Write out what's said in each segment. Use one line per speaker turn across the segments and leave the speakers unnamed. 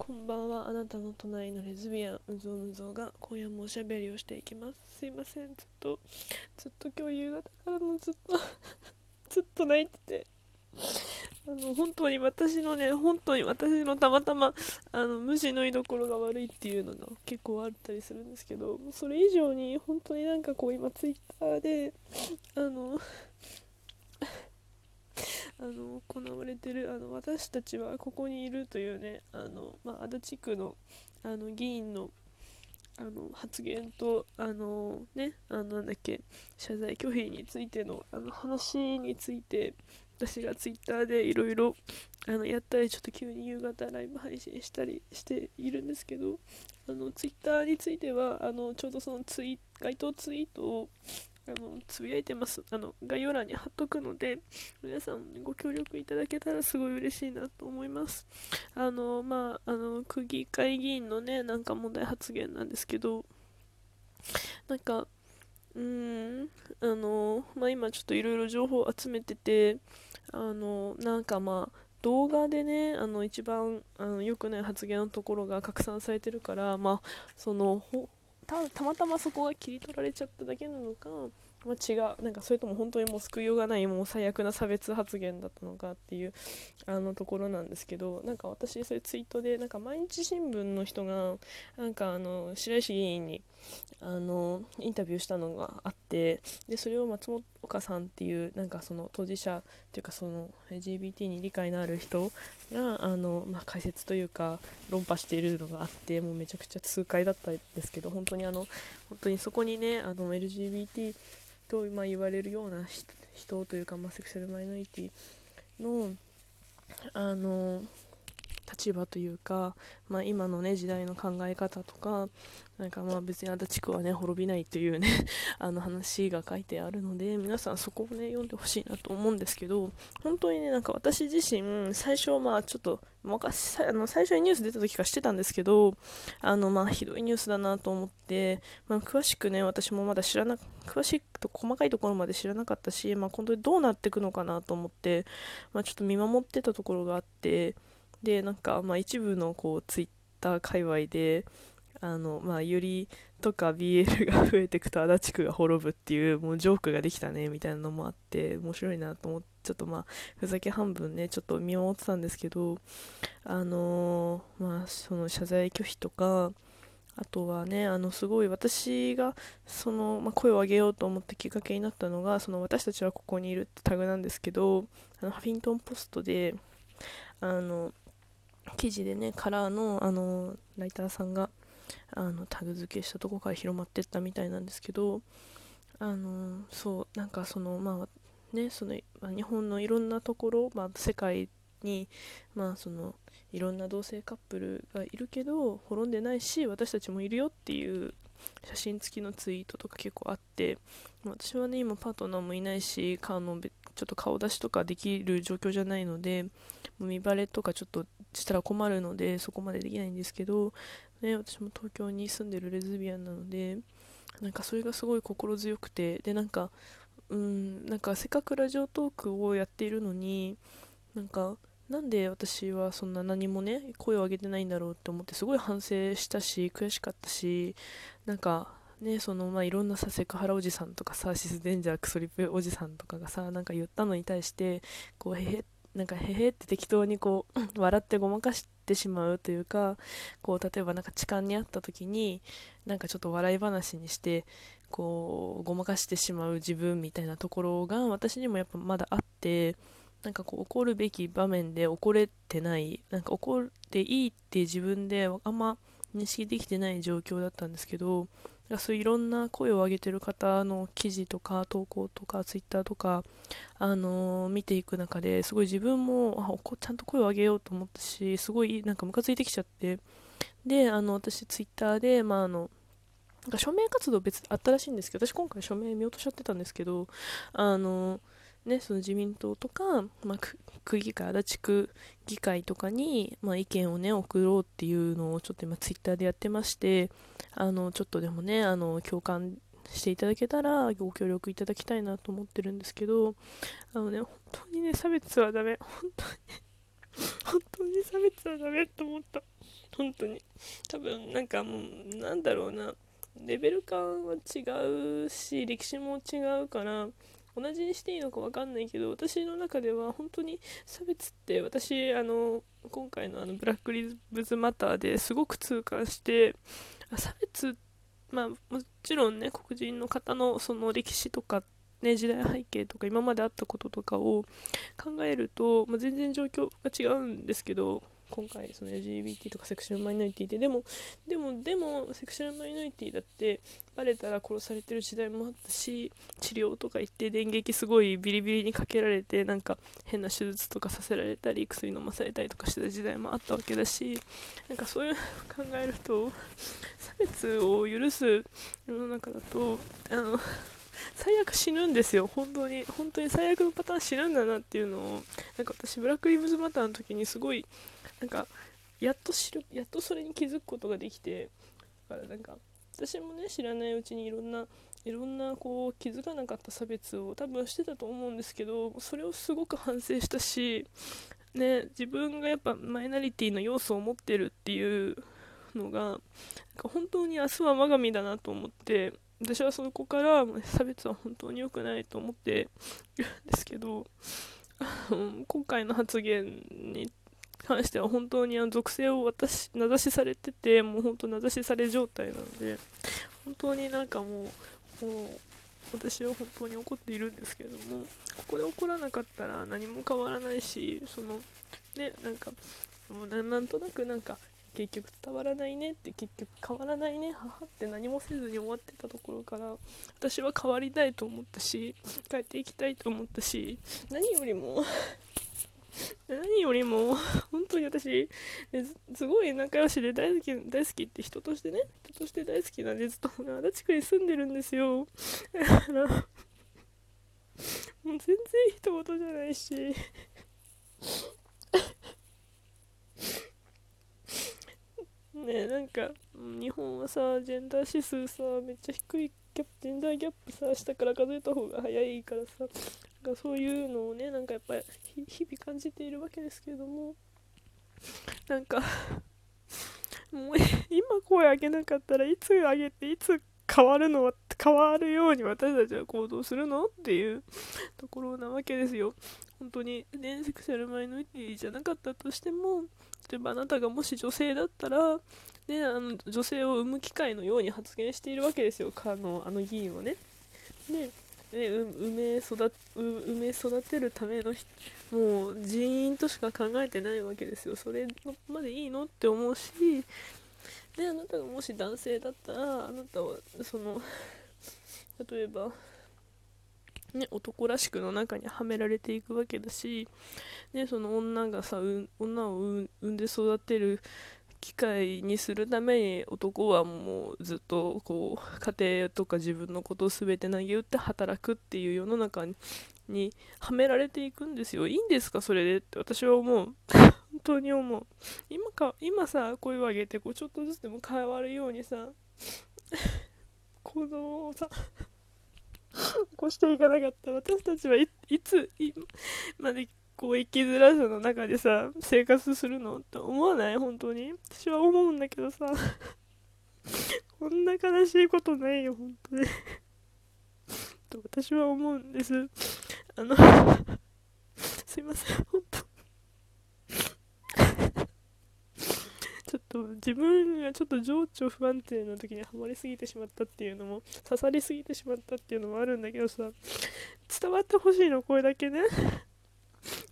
こんばんは。あなたの隣のレズビアンうぞうぞうが今夜もおしゃべりをしていきます。すいません。ずっとずっと今日夕方からのずっと ずっと泣いてて。あの本当に私のね本当に私のたまたまあの虫の居所が悪いっていうのが結構あったりするんですけどそれ以上に本当になんかこう今ツイッターであのあの行われてるあの私たちはここにいるというねあの、まあ、足立区のあの議員のあの発言とあのねあのなんだっけ謝罪拒否についてのあの話について私がツイッターでいろいろやったりちょっと急に夕方ライブ配信したりしているんですけどあのツイッターについてはあのちょうどそのツイ該当ツイートをあのつぶやいてます。あの概要欄に貼っとくので皆さんご協力いただけたらすごい嬉しいなと思います。あのまああの区議会議員のねなんか問題発言なんですけどなんかうーんあのまあ今ちょっといろいろ情報を集めててあのなんかまあ動画でねあの一番あの良くない発言のところが拡散されてるからまあそのたまたまそこが切り取られちゃっただけなのか、まあ、違う。なんかそれとも本当にもう救いようがないもう最悪な差別発言だったのかっていうあのところなんですけどなんか私そういうツイートでなんか毎日新聞の人がなんかあの白石議員にあのインタビューしたのがあってでそれを松本岡さんっていうなんかその当事者っていうかその LGBT に理解のある人があの、まあ、解説というか論破しているのがあってもうめちゃくちゃ痛快だったんですけど本当にあの本当にそこにねあの LGBT と、まあ、言われるような人というか、まあ、セクシャルマイノリティのあの立場というか、まあ、今のね時代の考え方とかなんかまあ別に足立区はね滅びないというね あの話が書いてあるので皆さんそこをね読んでほしいなと思うんですけど本当にねなんか私自身最初まあちょっと昔あの最初にニュース出た時からしてたんですけどあのまあひどいニュースだなと思って、まあ、詳しくね私もまだ知らな詳しくと細かいところまで知らなかったし、まあ、本当にどうなっていくのかなと思って、まあ、ちょっと見守ってたところがあってでなんかまあ一部のこうツイッター界隈であのまあよりとか BL が 増えていくと足立区が滅ぶっていうもうジョークができたねみたいなのもあって面白いなと思ってちょっとまあふざけ半分ねちょっと見守ってたんですけどあのー、まあその謝罪拒否とかあとはねあのすごい私がその、まあ、声を上げようと思ったきっかけになったのがその私たちはここにいるってタグなんですけどあのハフィントンポストであの記事でねカラーのあのライターさんがあのタグ付けしたとこから広まってったみたいなんですけどあのそうなんかそのまあねその、まあ、日本のいろんなところ、まあ、世界にまあそのいろんな同性カップルがいるけど滅んでないし私たちもいるよっていう写真付きのツイートとか結構あって私はね今パートナーもいないし顔のちょっと顔出しとかできる状況じゃないのでもう見バレとかちょっとしたら困るのでそこまでできないんですけど、ね、私も東京に住んでるレズビアンなのでなんかそれがすごい心強くてでなんかうんなんかせっかくラジオトークをやっているのになんかなんで私はそんな何もね声を上げてないんだろうって思ってすごい反省したし悔しかったしなんかねそのまあいろんなさセクハラおじさんとかさシスデンジャークソリプおじさんとかがさなんか言ったのに対してこうへへっなんかへへって適当にこう 笑ってごまかしてしまうというかこう例えばなんか痴漢にあった時になんかちょっと笑い話にしてこうごまかしてしまう自分みたいなところが私にもやっぱまだあってなんかこう怒るべき場面で怒れてないなんか怒っていいって自分であんま認識できてない状況だったんですけどそういういろんな声を上げてる方の記事とか投稿とかツイッターとか、あのー、見ていく中ですごい自分もあちゃんと声を上げようと思ったしすごいなんかムカついてきちゃって。であの私ツイッターで、まあ、あのなんか署名活動別あったらしいんですけど私今回署名見落としちゃってたんですけどあのーね、その自民党とか、まあ、区議会、足立区議会とかに、まあ、意見をね、送ろうっていうのをちょっと今ツイッターでやってまして、あの、ちょっとでもね、あの、共感していただけたらご協力いただきたいなと思ってるんですけど、あのね、本当にね、差別はダメ。本当に。本当に差別はダメと思った。本当に。多分なんかもうなんだろうな。レベル感は違うし歴史も違うから同じにしていいのか分かんないけど私の中では本当に差別って私あの今回のあのブラック・リブズ・マターですごく痛感して差別まあもちろんね黒人の方のその歴史とかね、時代背景とか今まであったこととかを考えると、まあ、全然状況が違うんですけど今回その LGBT とかセクシュアルマイノリティででもでもでもセクシュアルマイノリティだってバレたら殺されてる時代もあったし治療とか言って電撃すごいビリビリにかけられてなんか変な手術とかさせられたり薬飲まされたりとかしてた時代もあったわけだしなんかそういうの を考えると差別を許す世の中だとあの最悪死ぬんですよ。本当に本当に最悪のパターン死ぬんだなっていうのをなんか私ブラックリブズマターの時にすごいなんかやっと知るやっとそれに気づくことができてだからなんか私もね知らないうちにいろんないろんなこう気づかなかった差別を多分してたと思うんですけどそれをすごく反省したし、ね、自分がやっぱマイナリティの要素を持ってるっていうのがなんか本当に明日は我が身だなと思って私はそこから差別は本当に良くないと思っているんですけど今回の発言に関しては本当にあの属性を私名指しされててもう本当名指しされ状態なので本当になんかもうもう私は本当に怒っているんですけれどもここで怒らなかったら何も変わらないしそのねなんかもうなんとなくなんか結局伝わらないねって結局変わらないね母って何もせずに終わってたところから私は変わりたいと思ったし帰っていきたいと思ったし何よりも何よりも 本当に私すごい仲良しで大好き大好きって人としてね人として大好きなんでずっと足立区に住んでるんですよ。だからもう全然一言じゃないし。ねなんか日本はさジェンダー指数さめっちゃ低いジェンダーギャップさ下から数えた方が早いからさなんかそういうのをねなんかやっぱり日々感じているわけですけれどもなんか もう今声上げなかったらいつ上げていつ変わるのは変わるように私たちは行動するのっていうところなわけですよ本当にねセクシャルマイノリティじゃなかったとしても例えばあなたがもし女性だったら、ね、あの女性を産む機会のように発言しているわけですよあのあの議員はね。でね、埋め育埋め育てるためのもう人員としか考えてないわけですよ。それまでいいのって思うしであなたがもし男性だったらあなたはその例えばね、男らしくの中にはめられていくわけだし、ね、その女がさ女を産んで育てる機会にするために男はもうずっとこう家庭とか自分のことを全て投げ打って働くっていう世の中にはめられていくんですよ。いいんですか？それで。って私は思う本当に思う。今か 今さ声を上げてこうちょっとずつでも変わるようにさ行動をさ起こしていかなかった。私たちはいついまでこう生きづらさの中でさ生活するのって思わない？本当に？私は思うんだけどさ。こんな悲しいことないよ本当に。と私は思うんです。あのすいません本当 ちょっと自分がちょっと情緒不安定な時にはまりすぎてしまったっていうのも刺さりすぎてしまったっていうのもあるんだけどさ伝わってほしいのこれだけね。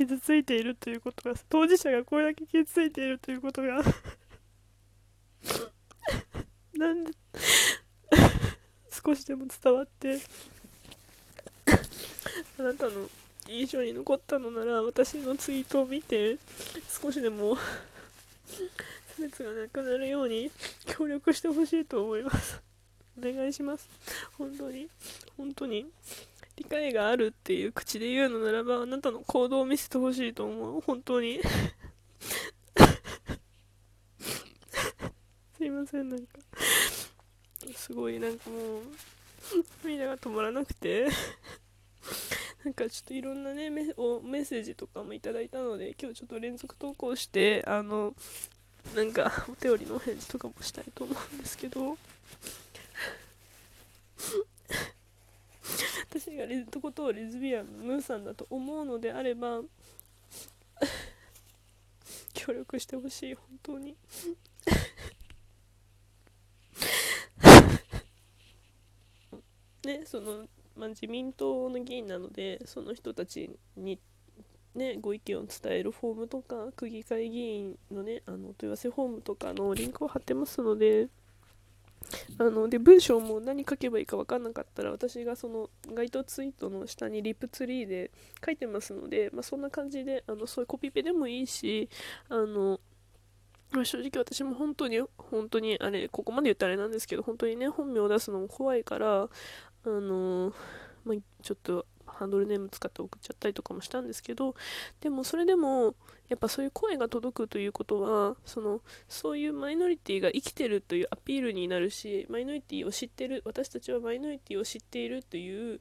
傷ついているということが当事者がこれだけ傷ついているということがなんで少しでも伝わってあなたの印象に残ったのなら私のツイートを見て少しでも差別がなくなるように協力してほしいと思います。お願いします。本当に。本当に。理解があるっていう口で言うのならばあなたの行動を見せてほしいと思う。本当に。すいませんなんか。すごいなんかもう涙が止まらなくて。なんかちょっといろんなねメおメッセージとかもいただいたので今日ちょっと連続投稿してあのなんかお便りのお返事とかもしたいと思うんですけど。私がレズことをレズビアンのムーさんだと思うのであれば協力してほしい本当に。ねその、まあ、自民党の議員なのでその人たちにね、ご意見を伝えるフォームとか区議会議員のねあの問い合わせフォームとかのリンクを貼ってますのであので文章も何書けばいいか分かんなかったら私がその該当ツイートの下にリップツリーで書いてますので、まあ、そんな感じであのそういうコピペでもいいしあの正直私も本当に本当にあれここまで言ったらあれなんですけど本当にね本名を出すのも怖いからあのまあ、ちょっとハンドルネーム使って送っちゃったりとかもしたんですけどでもそれでもやっぱそういう声が届くということはそのそういうマイノリティが生きてるというアピールになるしマイノリティを知ってる私たちはマイノリティを知っているという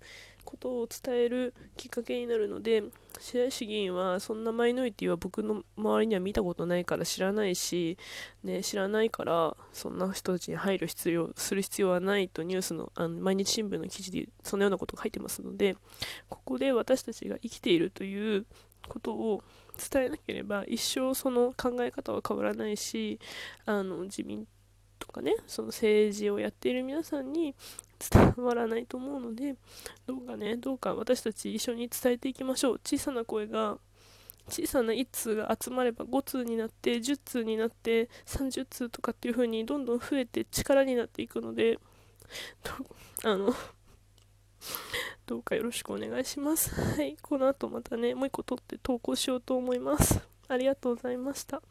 ことを伝えるきっかけになるので白石議員はそんなマイノリティは僕の周りには見たことないから知らないし、ね、知らないからそんな人たちに配慮必要する必要はないとニュースのあの毎日新聞の記事でそのようなことが書いてますのでここで私たちが生きているということを伝えなければ一生その考え方は変わらないしあの自民とかねその政治をやっている皆さんに伝わらないと思うのでどうかねどうか私たち一緒に伝えていきましょう小さな声が小さな1通が集まれば5通になって10通になって30通とかっていう風にどんどん増えて力になっていくのであのどうかよろしくお願いします。はい、この後またね、もう一個撮って投稿しようと思います。ありがとうございました。